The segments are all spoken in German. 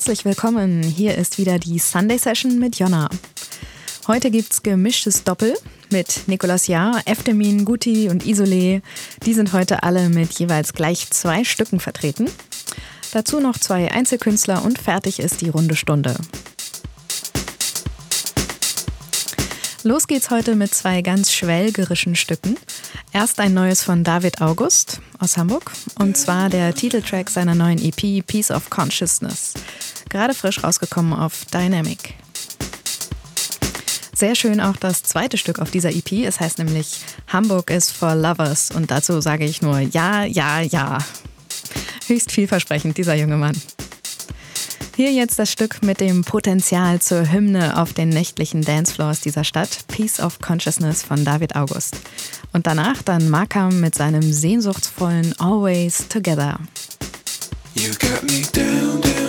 Herzlich willkommen. Hier ist wieder die Sunday Session mit Jonna. Heute gibt's gemischtes Doppel mit Nicolas Jahr, Eftemin, Guti und Isolé. Die sind heute alle mit jeweils gleich zwei Stücken vertreten. Dazu noch zwei Einzelkünstler und fertig ist die runde Stunde. Los geht's heute mit zwei ganz schwelgerischen Stücken. Erst ein neues von David August aus Hamburg und zwar der Titeltrack seiner neuen EP Piece of Consciousness. Gerade frisch rausgekommen auf Dynamic. Sehr schön auch das zweite Stück auf dieser EP. Es heißt nämlich Hamburg is for Lovers und dazu sage ich nur ja, ja, ja. Höchst vielversprechend, dieser junge Mann. Hier jetzt das Stück mit dem Potenzial zur Hymne auf den nächtlichen Dancefloors dieser Stadt, Peace of Consciousness von David August. Und danach dann Markham mit seinem sehnsuchtsvollen Always Together. You got me down, down,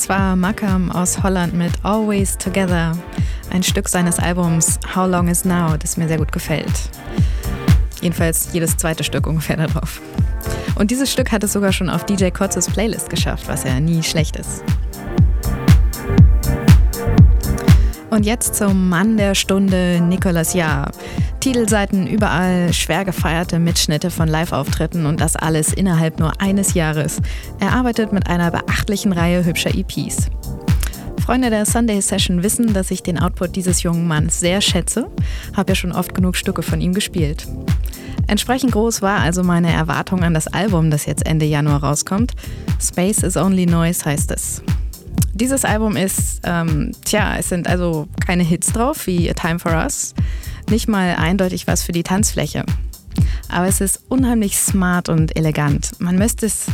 Das war Makam aus Holland mit Always Together, ein Stück seines Albums How Long Is Now, das mir sehr gut gefällt. Jedenfalls jedes zweite Stück ungefähr darauf. Und dieses Stück hat es sogar schon auf DJ Kotzes Playlist geschafft, was ja nie schlecht ist. Und jetzt zum Mann der Stunde, Nicolas Jahr. Titelseiten überall, schwer gefeierte Mitschnitte von Live-Auftritten und das alles innerhalb nur eines Jahres. Er arbeitet mit einer beachtlichen Reihe hübscher EPs. Freunde der Sunday Session wissen, dass ich den Output dieses jungen Manns sehr schätze, habe ja schon oft genug Stücke von ihm gespielt. Entsprechend groß war also meine Erwartung an das Album, das jetzt Ende Januar rauskommt. Space is Only Noise heißt es. Dieses Album ist, ähm, tja, es sind also keine Hits drauf wie A Time for Us, nicht mal eindeutig was für die Tanzfläche. Aber es ist unheimlich smart und elegant. Man möchte es,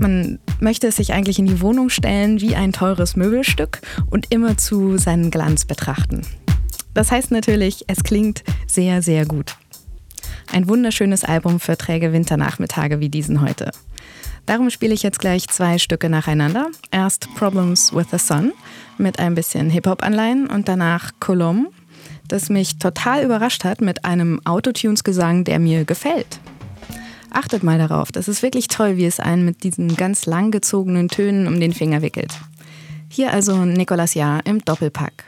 man möchte es sich eigentlich in die Wohnung stellen wie ein teures Möbelstück und immer zu seinen Glanz betrachten. Das heißt natürlich, es klingt sehr, sehr gut. Ein wunderschönes Album für träge Winternachmittage wie diesen heute. Darum spiele ich jetzt gleich zwei Stücke nacheinander. Erst Problems with the Sun mit ein bisschen Hip-Hop-Anleihen und danach Colombe, das mich total überrascht hat mit einem Autotunes-Gesang, der mir gefällt. Achtet mal darauf, das ist wirklich toll, wie es einen mit diesen ganz langgezogenen Tönen um den Finger wickelt. Hier also Nicolas Jahr im Doppelpack.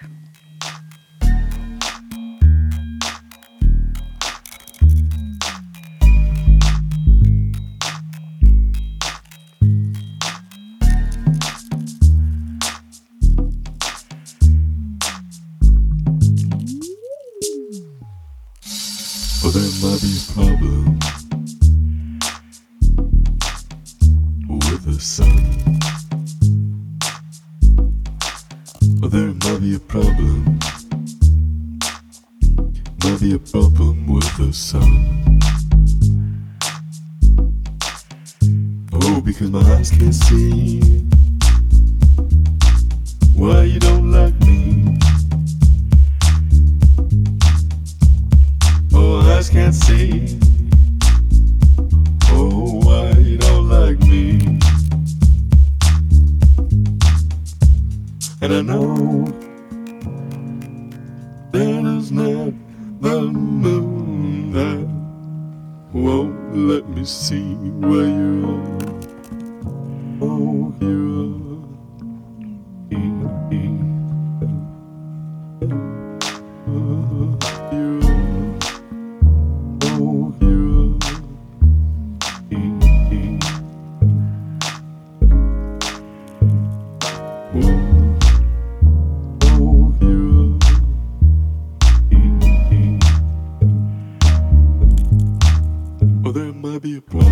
be a pro.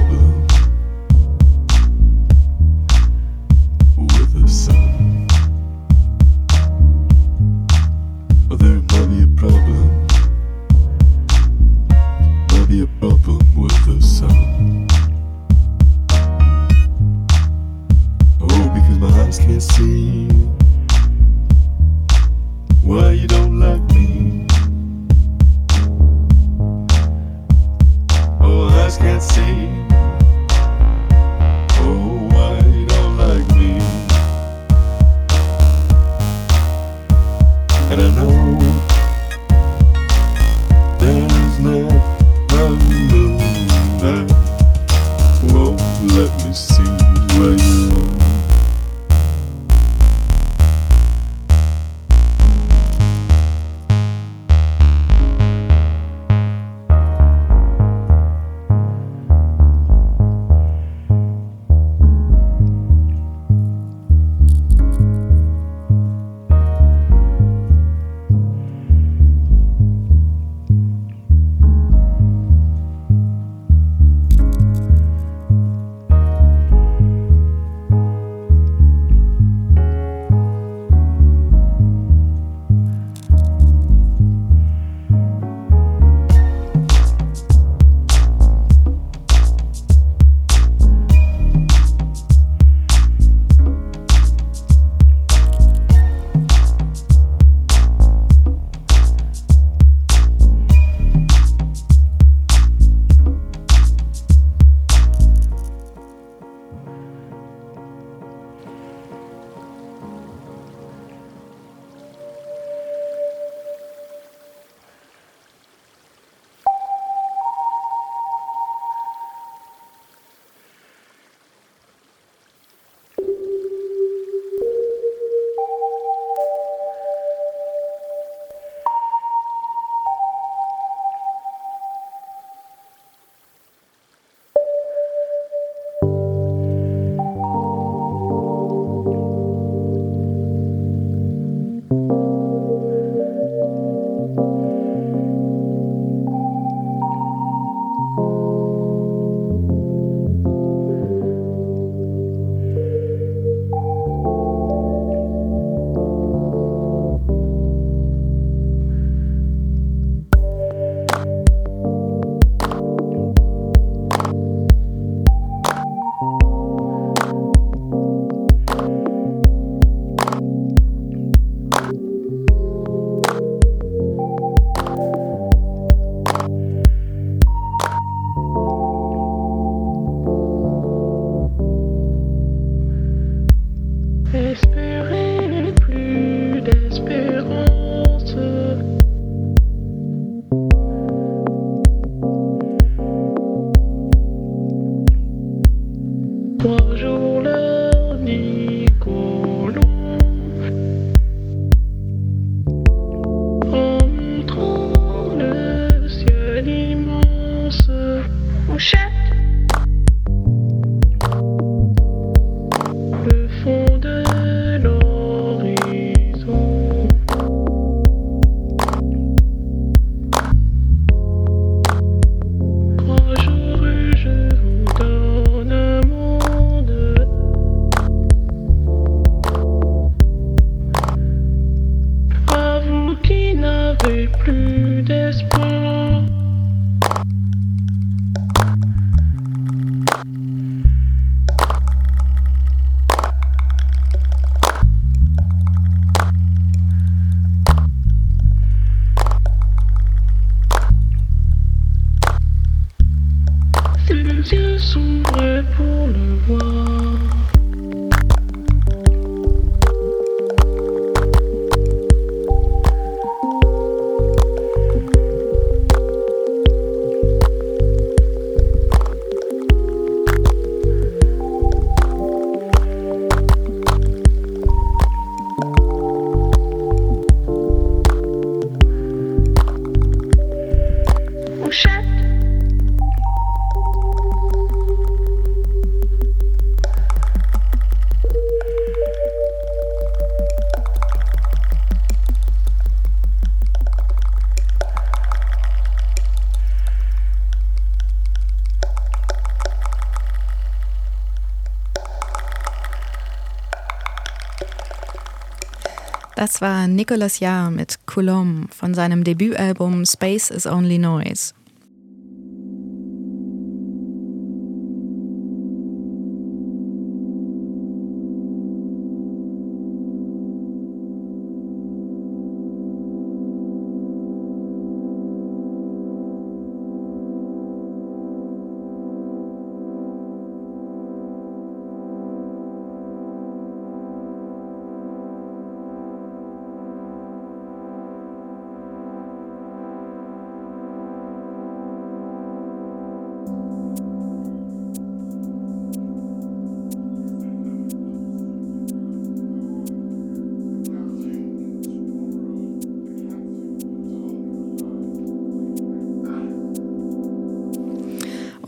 War Nicolas Jahr mit Coulomb von seinem Debütalbum Space is Only Noise.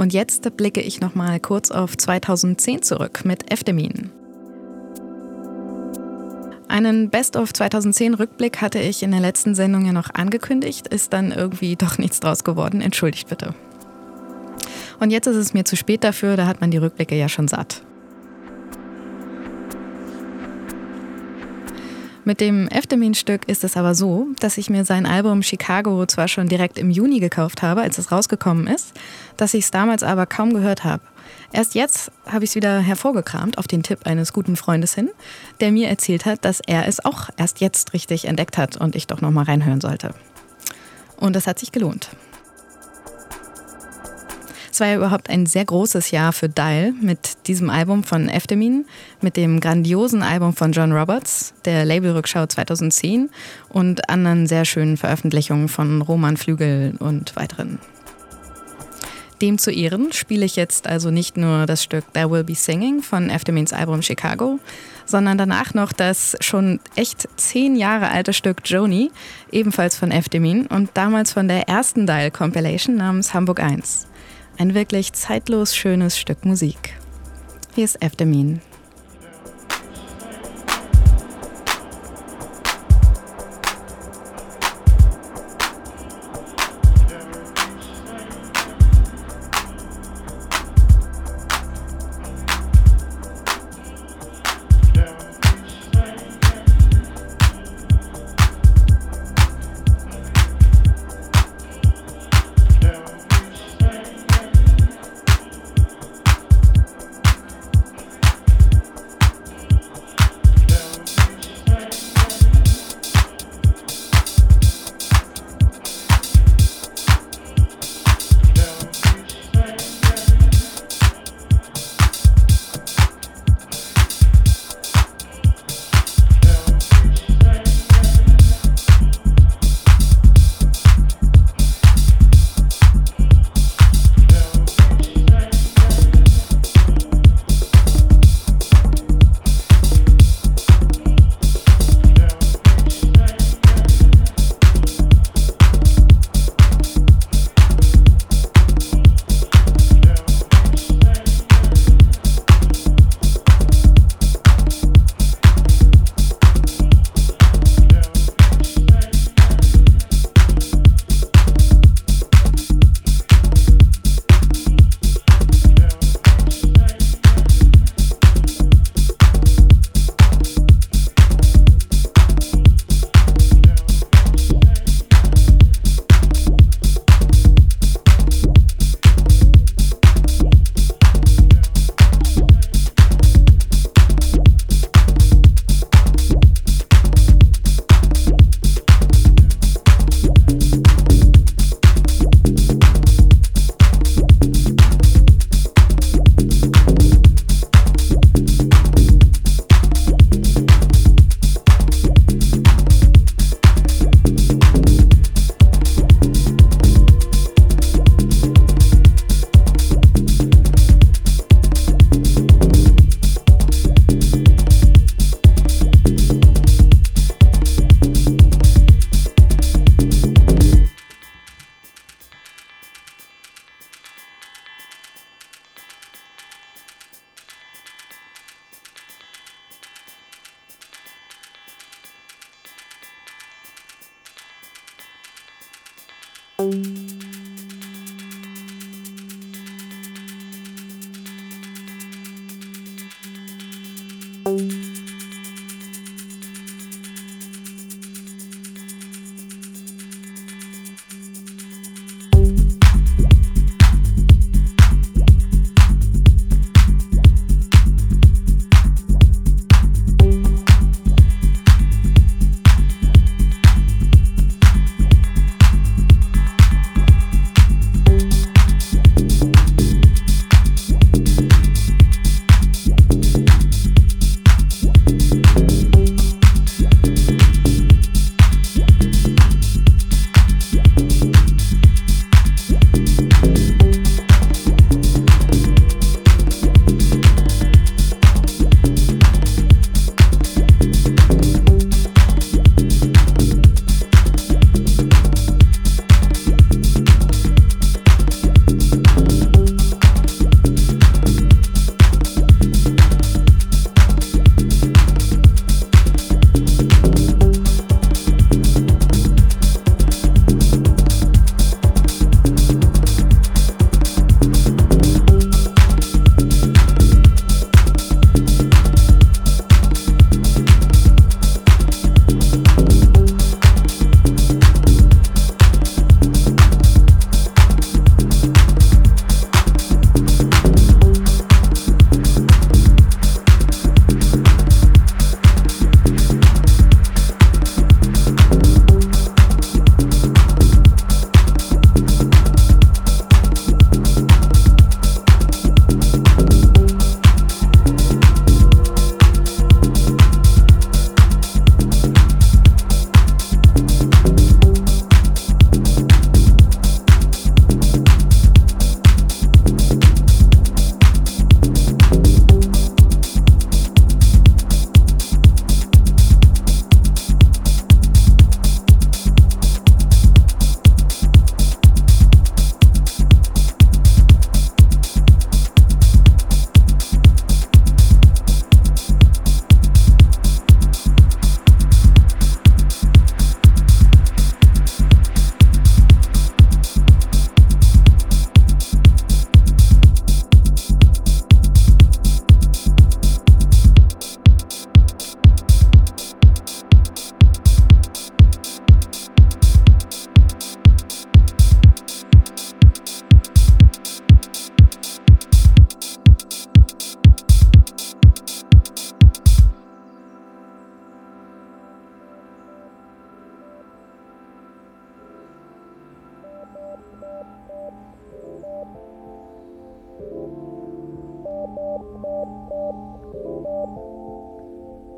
Und jetzt blicke ich noch mal kurz auf 2010 zurück mit Eftemin. Einen Best of 2010 Rückblick hatte ich in der letzten Sendung ja noch angekündigt, ist dann irgendwie doch nichts draus geworden. Entschuldigt bitte. Und jetzt ist es mir zu spät dafür, da hat man die Rückblicke ja schon satt. Mit dem Eftemin-Stück ist es aber so, dass ich mir sein Album Chicago zwar schon direkt im Juni gekauft habe, als es rausgekommen ist, dass ich es damals aber kaum gehört habe. Erst jetzt habe ich es wieder hervorgekramt auf den Tipp eines guten Freundes hin, der mir erzählt hat, dass er es auch erst jetzt richtig entdeckt hat und ich doch noch mal reinhören sollte. Und das hat sich gelohnt. Es war ja überhaupt ein sehr großes Jahr für Dial mit diesem Album von Eftemin, mit dem grandiosen Album von John Roberts, der Labelrückschau 2010 und anderen sehr schönen Veröffentlichungen von Roman Flügel und weiteren. Dem zu Ehren spiele ich jetzt also nicht nur das Stück There Will Be Singing von Eftemins Album Chicago, sondern danach noch das schon echt zehn Jahre alte Stück Joni, ebenfalls von Eftemin und damals von der ersten Dial Compilation namens Hamburg 1. Ein wirklich zeitlos schönes Stück Musik. Hier ist Eftemin.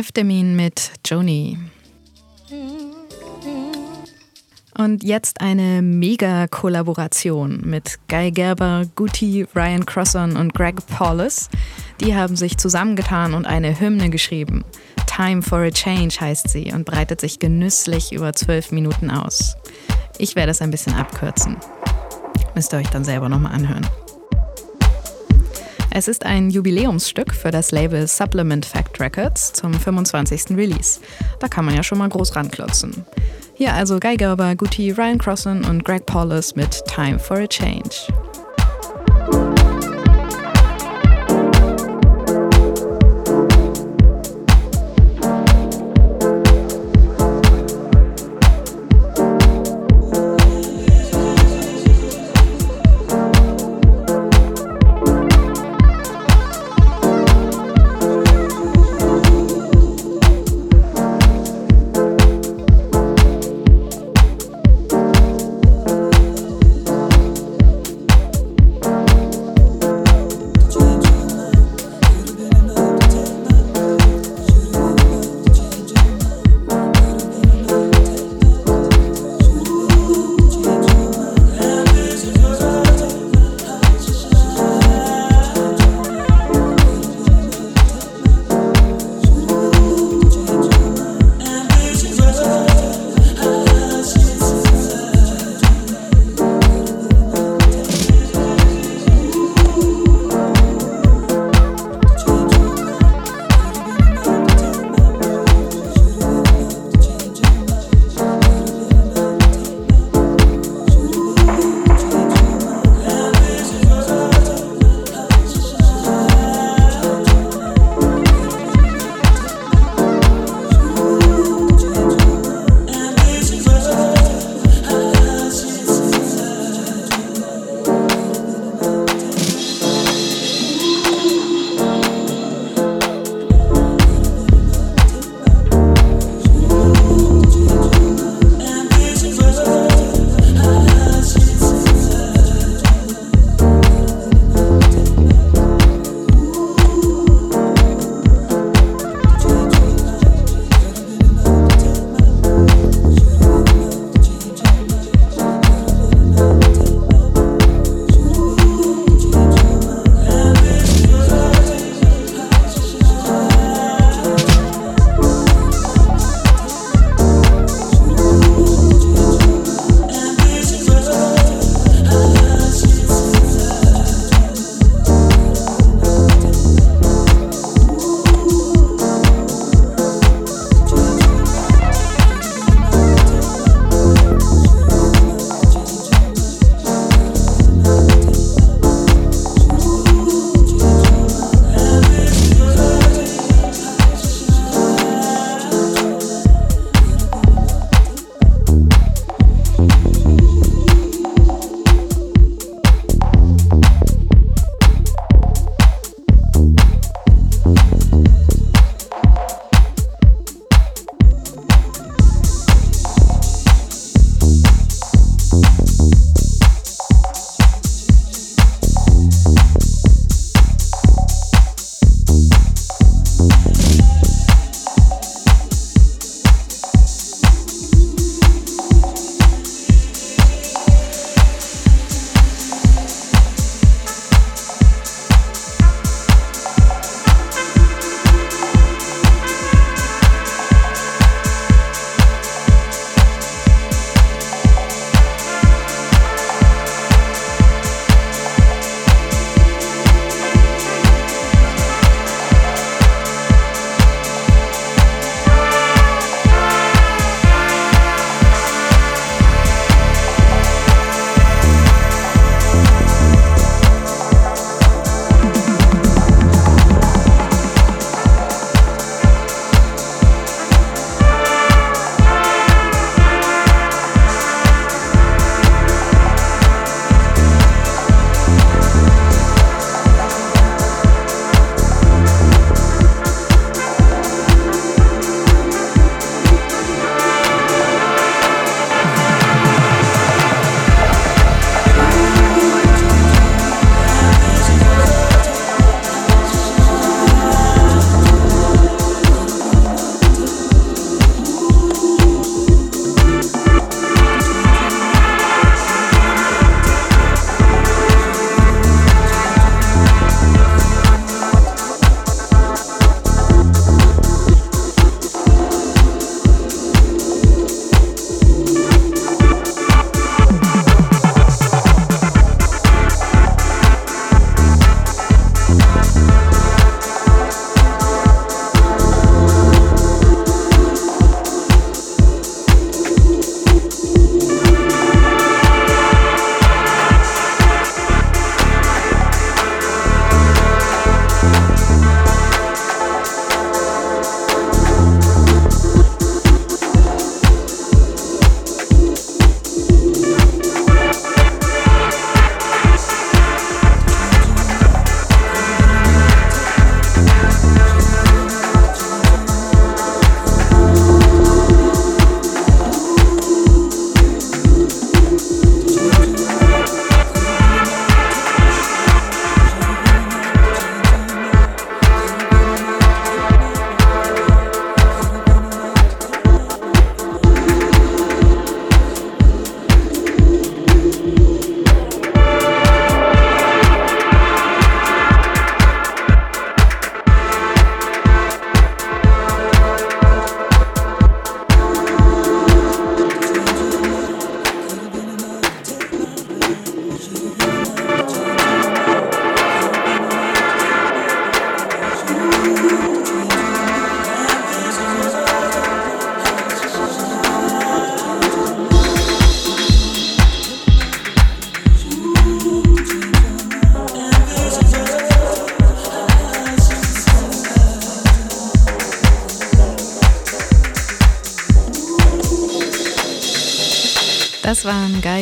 F-Termin mit Joni. Und jetzt eine Mega-Kollaboration mit Guy Gerber, Guti, Ryan Crosson und Greg Paulus. Die haben sich zusammengetan und eine Hymne geschrieben. Time for a Change heißt sie und breitet sich genüsslich über zwölf Minuten aus. Ich werde es ein bisschen abkürzen. Müsst ihr euch dann selber nochmal anhören. Es ist ein Jubiläumsstück für das Label Supplement Fact Records zum 25. Release. Da kann man ja schon mal groß ranklotzen. Hier also Guy Gerber, Guti, Ryan Crossan und Greg Paulus mit Time for a Change.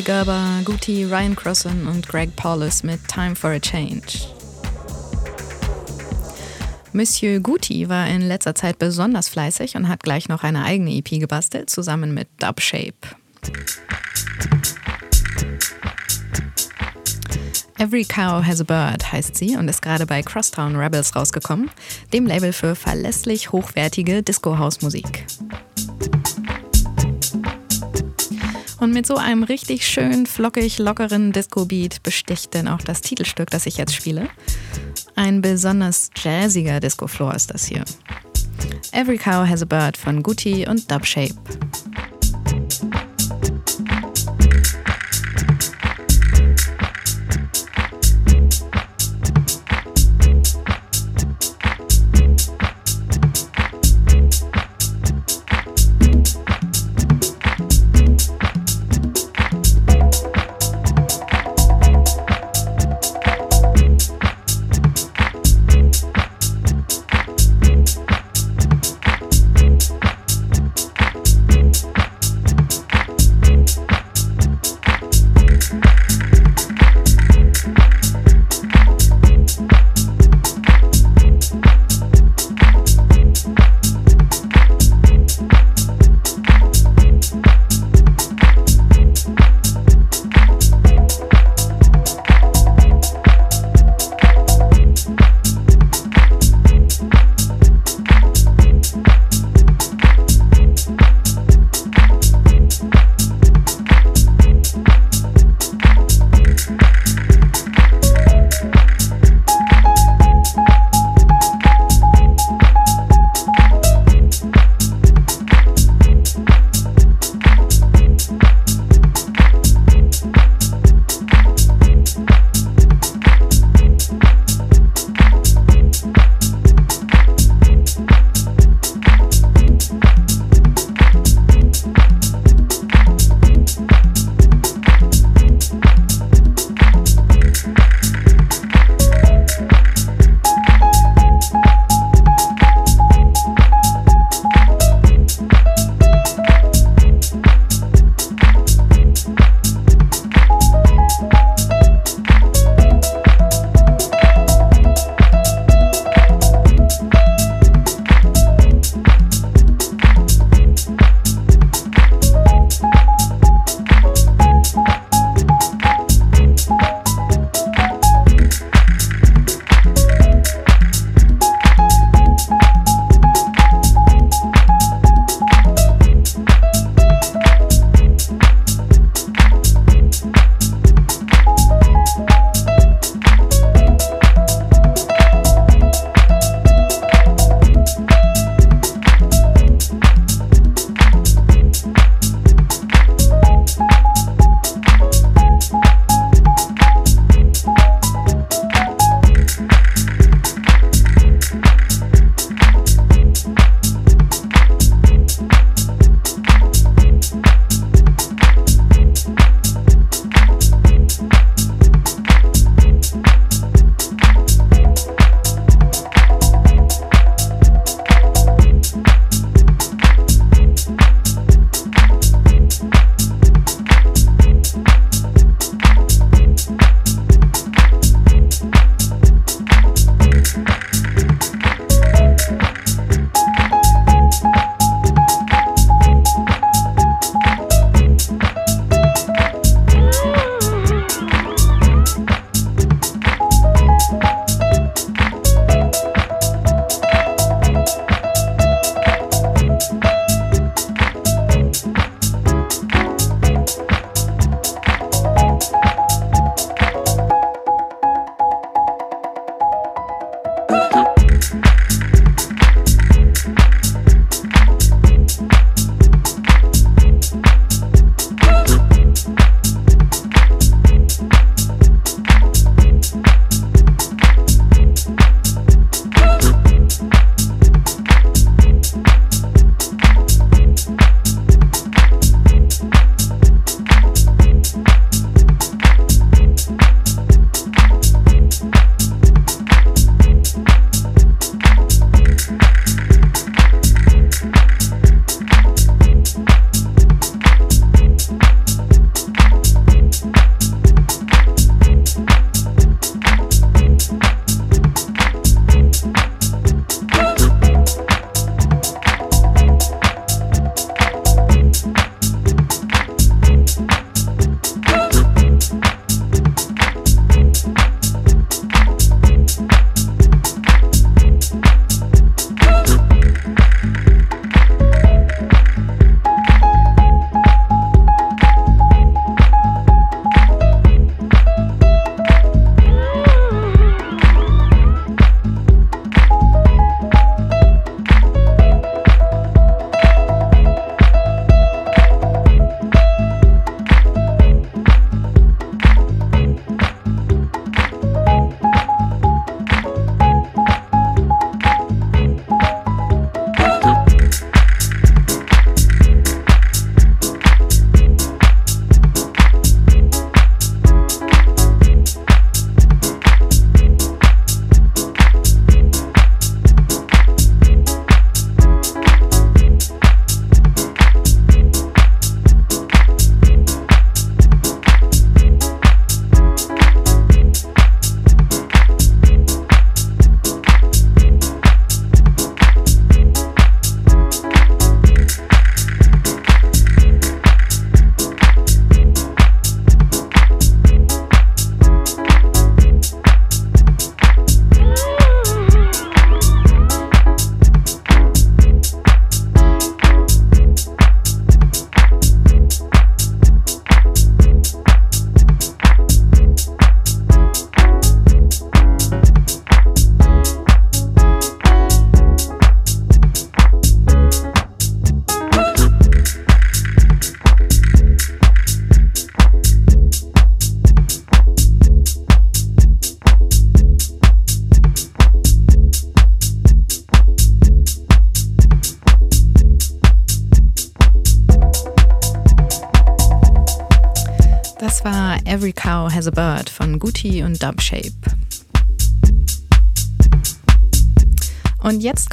Gerber, Guti, Ryan Crossan und Greg Paulus mit Time for a Change. Monsieur Guti war in letzter Zeit besonders fleißig und hat gleich noch eine eigene EP gebastelt, zusammen mit Dubshape. Every Cow Has a Bird heißt sie und ist gerade bei Crosstown Rebels rausgekommen, dem Label für verlässlich hochwertige Disco-House-Musik. Und mit so einem richtig schön flockig lockeren Disco-Beat besticht denn auch das Titelstück, das ich jetzt spiele. Ein besonders jazziger Disco-Floor ist das hier. Every Cow Has a Bird von Guti und Dubshape.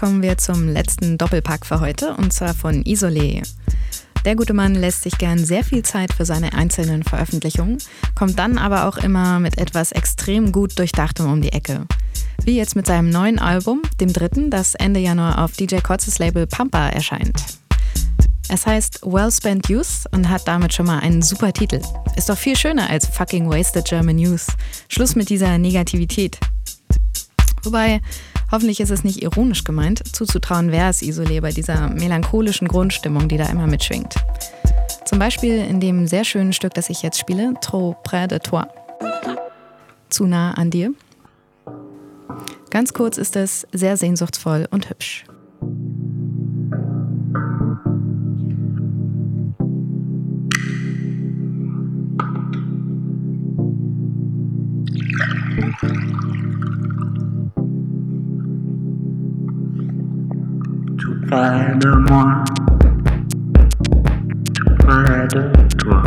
Kommen wir zum letzten Doppelpack für heute und zwar von Isolé. Der gute Mann lässt sich gern sehr viel Zeit für seine einzelnen Veröffentlichungen, kommt dann aber auch immer mit etwas extrem gut durchdachtem um die Ecke. Wie jetzt mit seinem neuen Album, dem dritten, das Ende Januar auf DJ Kotzes Label Pampa erscheint. Es heißt Well Spent Youth und hat damit schon mal einen super Titel. Ist doch viel schöner als fucking Wasted German Youth. Schluss mit dieser Negativität. Wobei, hoffentlich ist es nicht ironisch gemeint, zuzutrauen wäre es Isolé bei dieser melancholischen Grundstimmung, die da immer mitschwingt. Zum Beispiel in dem sehr schönen Stück, das ich jetzt spiele, Trop près de toi. Zu nah an dir. Ganz kurz ist es sehr sehnsuchtsvoll und hübsch. Près de moi, près de toi,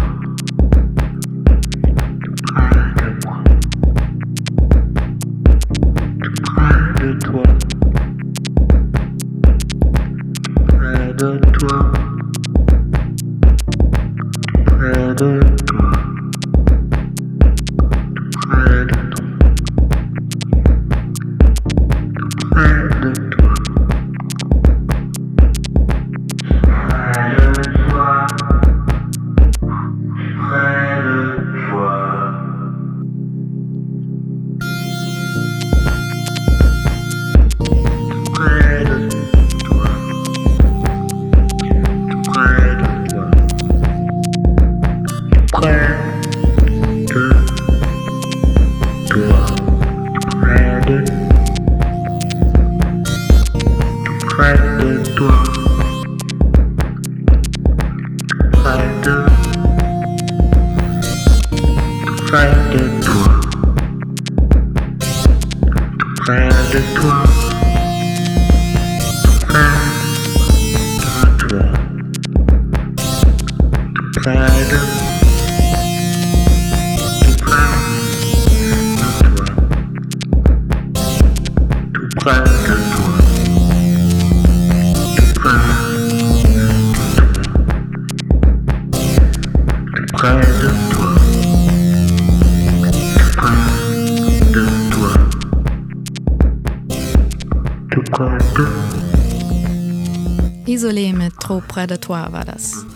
Isolé mit Trop Predatoire war das.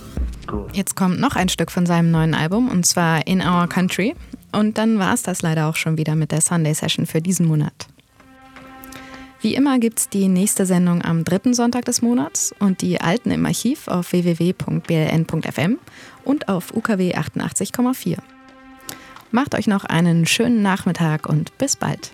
Jetzt kommt noch ein Stück von seinem neuen Album und zwar In Our Country. Und dann war es das leider auch schon wieder mit der Sunday Session für diesen Monat. Wie immer gibt es die nächste Sendung am dritten Sonntag des Monats und die alten im Archiv auf www.bln.fm und auf UKW 88,4. Macht euch noch einen schönen Nachmittag und bis bald.